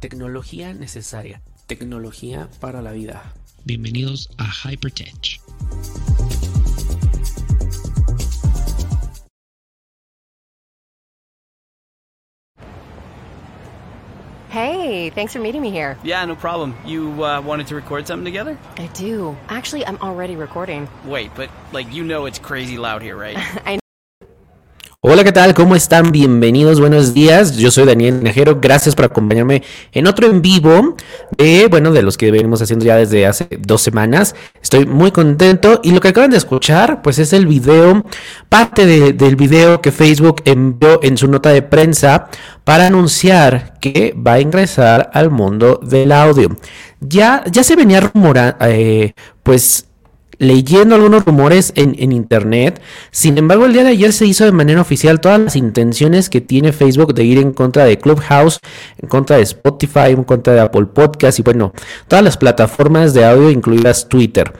Tecnología necesaria, tecnología para la vida. Bienvenidos a Hypertech. Hey, thanks for meeting me here. Yeah, no problem. You uh, wanted to record something together? I do. Actually, I'm already recording. Wait, but like you know it's crazy loud here, right? I Hola, ¿qué tal? ¿Cómo están? Bienvenidos, buenos días. Yo soy Daniel Nejero. Gracias por acompañarme en otro en vivo de, bueno, de los que venimos haciendo ya desde hace dos semanas. Estoy muy contento y lo que acaban de escuchar, pues es el video, parte de- del video que Facebook envió en su nota de prensa para anunciar que va a ingresar al mundo del audio. Ya, ya se venía rumorando, pues leyendo algunos rumores en, en internet. Sin embargo, el día de ayer se hizo de manera oficial todas las intenciones que tiene Facebook de ir en contra de Clubhouse, en contra de Spotify, en contra de Apple Podcast y bueno, todas las plataformas de audio, incluidas Twitter.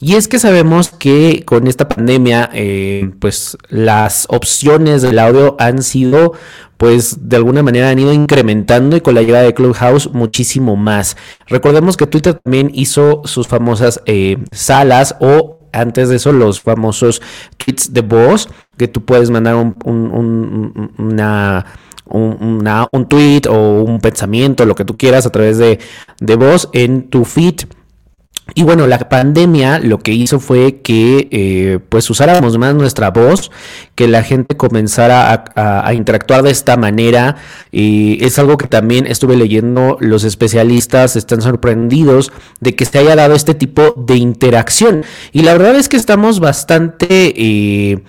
Y es que sabemos que con esta pandemia, eh, pues las opciones del audio han sido pues de alguna manera han ido incrementando y con la llegada de Clubhouse muchísimo más. Recordemos que Twitter también hizo sus famosas eh, salas o antes de eso los famosos tweets de voz que tú puedes mandar un, un- un- un- una, un, una- un tweet o un pensamiento, lo que tú quieras a través de, de voz en tu feed. Y bueno, la pandemia lo que hizo fue que eh, pues usáramos más nuestra voz, que la gente comenzara a, interactuar de esta manera. Y es algo que también estuve leyendo, los especialistas están sorprendidos de que se haya dado este tipo de interacción. Y la verdad es que estamos bastante... eh,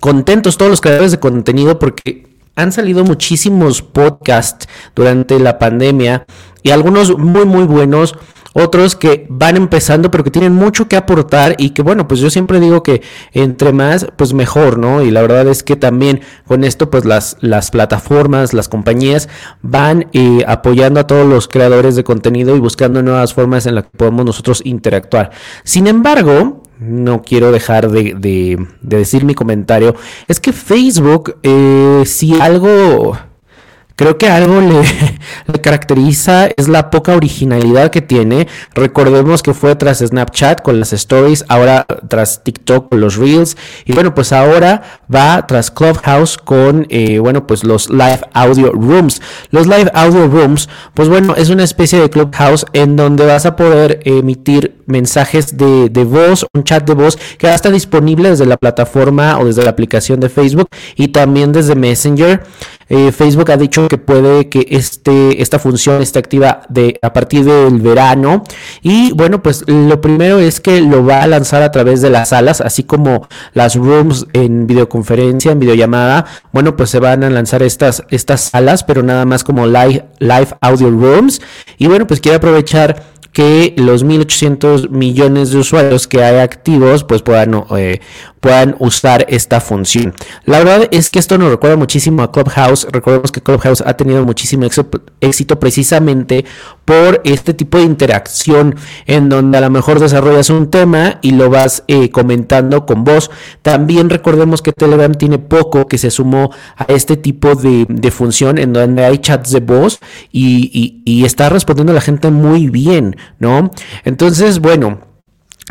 contentos todos los creadores de contenido porque han salido muchísimos podcasts durante la pandemia y algunos muy muy buenos, otros que van empezando pero que tienen mucho que aportar y que bueno, pues yo siempre digo que entre más pues mejor, ¿no? Y la verdad es que también con esto pues las, las plataformas, las compañías van eh, apoyando a todos los creadores de contenido y buscando nuevas formas en las que podemos nosotros interactuar. Sin embargo, no quiero dejar de, de- de decir mi comentario. Es que Facebook, eh, si algo, creo que algo le, caracteriza es la poca originalidad que tiene. Recordemos que fue tras Snapchat con las stories, ahora tras TikTok con los reels. Y bueno, pues ahora va tras Clubhouse con, eh, bueno, pues los live audio rooms. Los live audio rooms, pues bueno, es una especie de Clubhouse en donde vas a poder emitir mensajes de, de voz, un chat de voz que va a estar disponible desde la plataforma o desde la aplicación de Facebook y también desde Messenger. Eh, Facebook ha dicho que puede que este, esta función esté activa a partir del verano. Y bueno, pues lo primero es que lo va a lanzar a través de las salas, así como las rooms en videoconferencia, en videollamada. Bueno, pues se van a lanzar estas, estas salas, pero nada más como live, live audio rooms. Y bueno, pues quiero aprovechar que los 1800 millones de usuarios que hay activos pues puedan, eh, puedan usar esta función. La verdad es que esto nos recuerda muchísimo a Clubhouse. Recordemos que Clubhouse ha tenido muchísimo éxito, precisamente por este tipo de interacción en donde a lo mejor desarrollas un tema y lo vas eh, comentando con voz. También recordemos que Telegram tiene poco que se sumó a este tipo de, función en donde hay chats de voz y, y- está respondiendo la gente muy bien, ¿no? Entonces, bueno.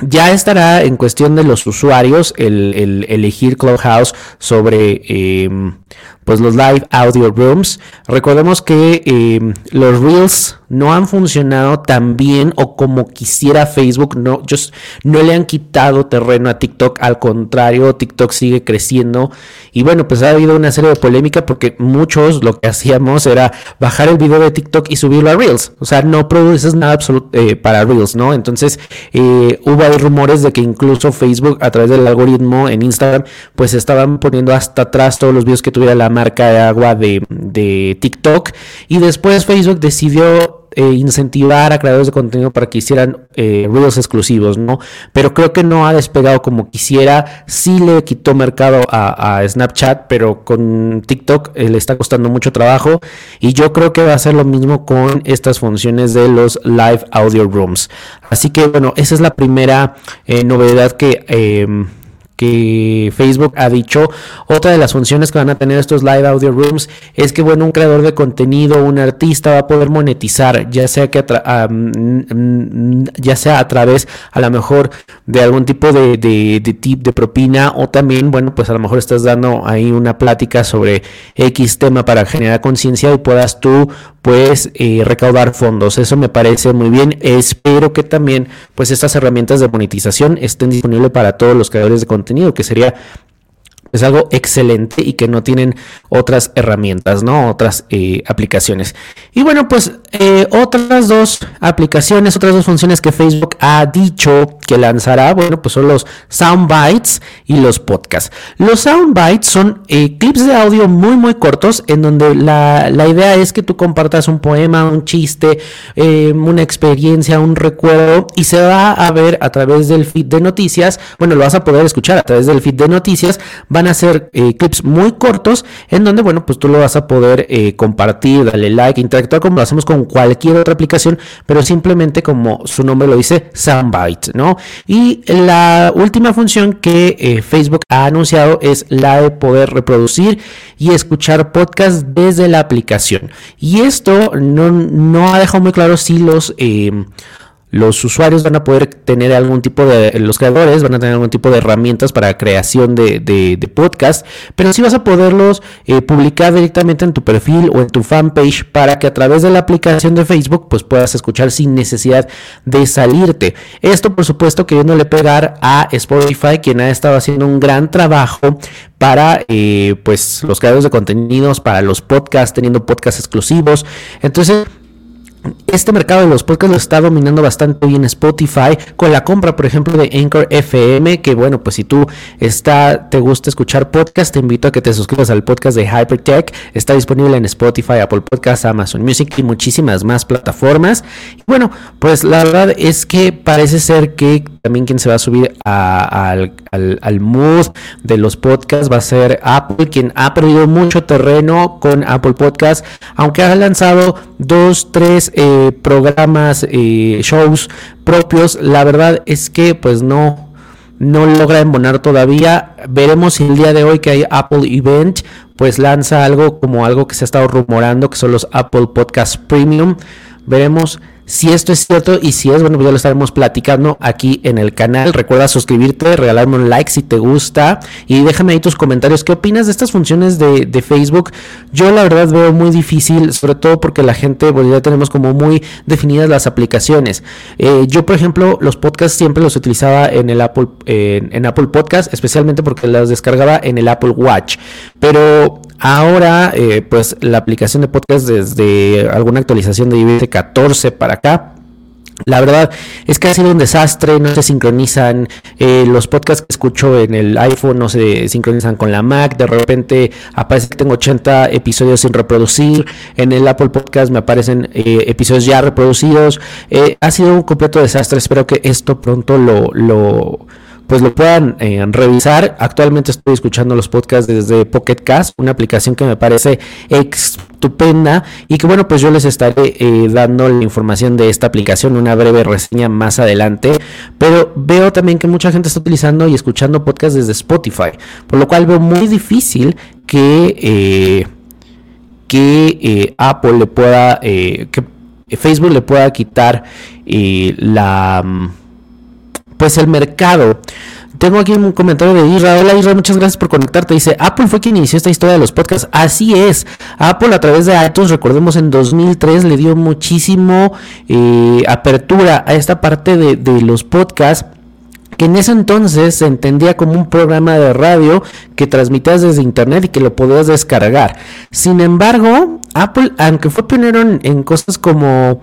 Ya estará en cuestión de los usuarios el, el elegir Clubhouse sobre em, pues los live audio rooms. Recordemos que em, los reels no han funcionado tan bien o como quisiera Facebook. No, just- no le han quitado terreno a TikTok. Al contrario, TikTok sigue creciendo. Y bueno, pues ha habido una serie de polémica porque muchos lo que hacíamos era bajar el video de TikTok y subirlo a Reels. O sea, no produces nada absoluto eh, para Reels, ¿no? Entonces, eh, hubo rumores de que incluso Facebook, a través del algoritmo en Instagram, pues estaban poniendo hasta atrás todos los videos que tuviera la marca de agua de, de TikTok. Y después Facebook decidió eh, incentivar a creadores de contenido para que hicieran eh, reels exclusivos, ¿no? Pero creo que no ha despegado como quisiera. Sí le quitó mercado a, a Snapchat, pero con TikTok eh, le está costando mucho trabajo. Y yo creo que va a ser lo mismo con estas funciones de los live audio rooms. Así que bueno, esa es la primera eh, novedad que... que Facebook ha dicho. Otra de las funciones que van a tener estos live audio rooms es que, bueno, un creador de contenido, un artista va a poder monetizar, ya sea que ya sea a través, a lo mejor, de algún tipo de, de, de, tip de propina o también, bueno, pues a lo mejor estás dando ahí una plática sobre X tema para generar conciencia y puedas tú pues eh, recaudar fondos. Eso me parece muy bien. Espero que también pues estas herramientas de monetización estén disponibles para todos los creadores de contenido, que sería es algo excelente y que no tienen otras herramientas, ¿no? Otras eh, aplicaciones. Y bueno, pues eh, otras dos aplicaciones, otras dos funciones que Facebook ha dicho que lanzará, bueno, pues son los soundbites y los podcasts. Los soundbites son eh, clips de audio muy, muy cortos en donde la, la, idea es que tú compartas un poema, un chiste, una experiencia, un recuerdo y se va a ver a través del feed de noticias. Bueno, lo vas a poder escuchar a través del feed de noticias van a ser eh, clips muy cortos en donde, bueno, pues tú lo vas a poder eh, compartir, darle like, interactuar como lo hacemos con cualquier otra aplicación, pero simplemente como su nombre lo dice, Soundbite, ¿no? Y la última función que eh, Facebook ha anunciado es la de poder reproducir y escuchar podcast desde la aplicación. Y esto no, no ha dejado muy claro si los los usuarios van a poder tener algún tipo de, los creadores van a tener algún tipo de herramientas para creación de, de, podcast, pero sí vas a poderlos eh, publicar directamente en tu perfil o en tu fanpage para que a través de la aplicación de Facebook pues puedas escuchar sin necesidad de salirte. Esto por supuesto queriéndole pegar a Spotify, quien ha estado haciendo un gran trabajo para eh, pues los creadores de contenidos, para los podcasts, teniendo podcasts exclusivos. Entonces, este mercado de los podcasts lo está dominando bastante bien Spotify con la compra, por ejemplo, de Anchor FM, que bueno, pues si tú está, te gusta escuchar podcast, te invito a que te suscribas al podcast de Hypertech. Está disponible en Spotify, Apple Podcasts, Amazon Music y muchísimas más plataformas. Y bueno, pues la verdad es que parece ser que también quien se va a subir al, al mood de los podcasts va a ser Apple, quien ha perdido mucho terreno con Apple Podcasts, aunque ha lanzado dos, tres eh, programas, eh, shows propios, la verdad es que pues no, no logra embonar todavía. Veremos si el día de hoy que hay Apple Event, pues lanza algo como algo que se ha estado rumorando, que son los Apple Podcast Premium. Veremos si esto es cierto y si es, bueno, pues ya lo estaremos platicando aquí en el canal. Recuerda suscribirte, regalarme un like si te gusta y déjame ahí tus comentarios. ¿Qué opinas de estas funciones de, Facebook? Yo la verdad veo muy difícil, sobre todo porque la gente, bueno, ya tenemos como muy definidas las aplicaciones. Eh, yo, por ejemplo, los podcasts siempre los utilizaba en el Apple, en Apple Podcast, especialmente porque las descargaba en el Apple Watch. Pero Ahora, eh, pues la aplicación de podcast desde alguna actualización de iOS 14 para la verdad es que ha sido un desastre, no se sincronizan eh, los podcasts que escucho en el iPhone, no se sincronizan con la Mac, de repente aparece que tengo 80 episodios sin reproducir, en el Apple Podcast me aparecen eh, episodios ya reproducidos, ha sido un completo desastre, espero que esto pronto lo pues lo puedan eh, revisar. Actualmente estoy escuchando los podcasts desde Pocket Cast, una aplicación que me parece estupenda y que bueno, pues yo les estaré eh, dando la información de esta aplicación, una breve reseña más adelante, pero veo también que mucha gente está utilizando y escuchando podcasts desde Spotify, por lo cual veo muy difícil que... Eh, que Apple le pueda, que Facebook le pueda quitar la pues el mercado. Tengo aquí un comentario de Israel Hola Israel, muchas gracias por conectarte. Dice, Apple fue quien inició esta historia de los podcasts. Así es. Apple a través de iTunes, recordemos en 2003, le dio muchísimo eh, apertura a esta parte de, de los podcasts que en ese entonces se entendía como un programa de radio que transmitías desde internet y que lo podías descargar. Sin embargo, Apple, aunque fue pionero en cosas como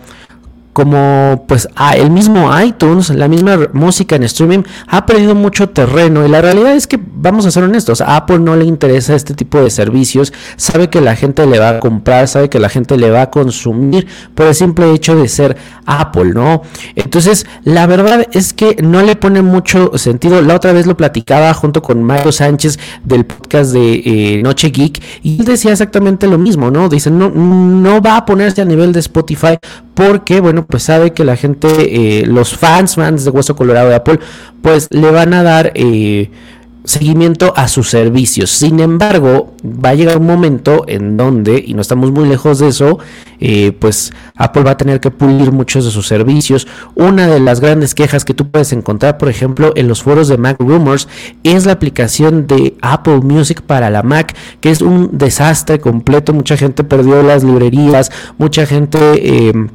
como pues el mismo iTunes, la misma música en streaming ha perdido mucho terreno y la realidad es que vamos a ser honestos, a Apple no le interesa este tipo de servicios, sabe que la gente le va a comprar, sabe que la gente le va a consumir por el simple hecho de ser Apple, ¿no? Entonces, la verdad es que no le pone mucho sentido. La otra vez lo platicaba junto con Mario Sánchez del podcast de eh, Noche Geek y él decía exactamente lo mismo, ¿no? Dice, no, no va a ponerse a nivel de Spotify porque, bueno, pues sabe que la gente, eh, los fans, fans de Hueso Colorado de Apple, pues le van a dar... Eh, seguimiento a sus servicios. Sin embargo, va a llegar un momento en donde, y no estamos muy lejos de eso, eh, pues Apple va a tener que pulir muchos de sus servicios. Una de las grandes quejas que tú puedes encontrar, por ejemplo, en los foros de Mac Rumors, es la aplicación de Apple Music para la Mac, que es un desastre completo. Mucha gente perdió las librerías, mucha gente... Eh,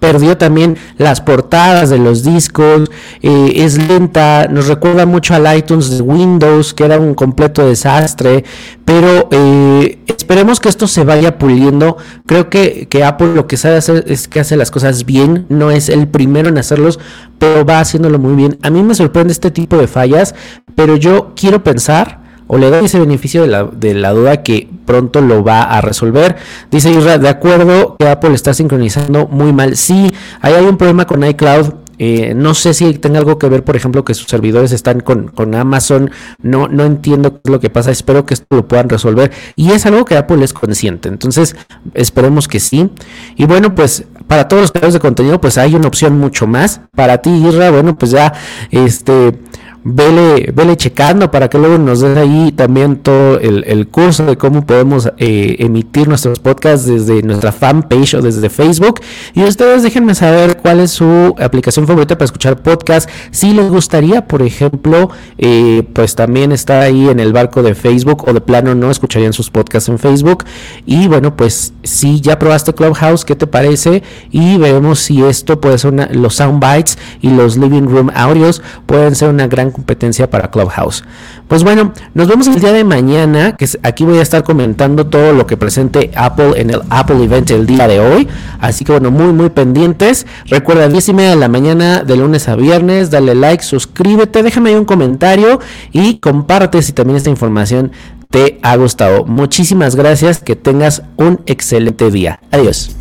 perdió también las portadas de los discos, eh, es lenta, nos recuerda mucho al iTunes de Windows, que era un completo desastre, pero eh, esperemos que esto se vaya puliendo. Creo que, que, Apple lo que sabe hacer es que hace las cosas bien, no es el primero en hacerlos, pero va haciéndolo muy bien. A mí me sorprende este tipo de fallas, pero yo quiero pensar o le doy ese beneficio de la, de la duda que pronto lo va a resolver. Dice Israel, de acuerdo que Apple está sincronizando muy mal. Sí, ahí hay un problema con iCloud. Eh, no sé si tenga algo que ver, por ejemplo, que sus servidores están con, con, Amazon. No, no entiendo qué es lo que pasa. Espero que esto lo puedan resolver. Y es algo que Apple es consciente. Entonces, esperemos que sí. Y bueno, pues para todos los creadores de contenido, pues hay una opción mucho más. Para ti, Isra, bueno, pues ya este vele, vele checando para que luego nos den ahí también todo el, curso de cómo podemos eh, emitir nuestros podcasts desde nuestra fanpage o desde Facebook. Y ustedes déjenme saber cuál es su aplicación favorita para escuchar podcast. Si les gustaría, por ejemplo, eh, pues también está ahí en el barco de Facebook o de plano no escucharían sus podcasts en Facebook. Y bueno, pues si ya probaste Clubhouse, ¿qué te parece? Y veremos si esto puede ser una, los soundbites y los living room audios pueden ser una gran competencia para Clubhouse. Pues bueno, nos vemos el día de mañana, que aquí voy a estar comentando todo lo que presente Apple en el Apple Event el día de hoy. Así que bueno, muy muy pendientes. Recuerda, 10 y media de la mañana de lunes a viernes, dale like, suscríbete, déjame ahí un comentario y comparte si también esta información te ha gustado. Muchísimas gracias, que tengas un excelente día. Adiós.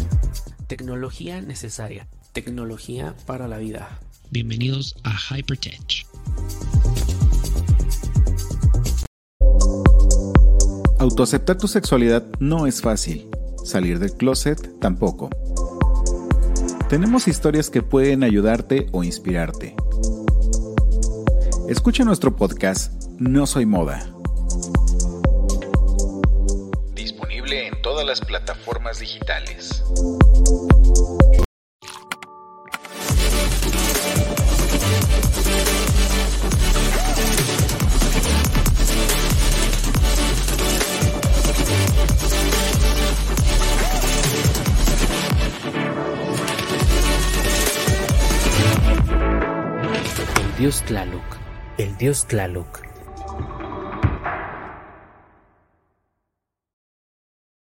Tecnología necesaria, tecnología para la vida. Bienvenidos a Hypertech. Autoaceptar tu sexualidad no es fácil. Salir del closet tampoco. Tenemos historias que pueden ayudarte o inspirarte. Escucha nuestro podcast No Soy Moda. Disponible en todas las plataformas digitales. Dios Tlaloc. El dios Tlaloc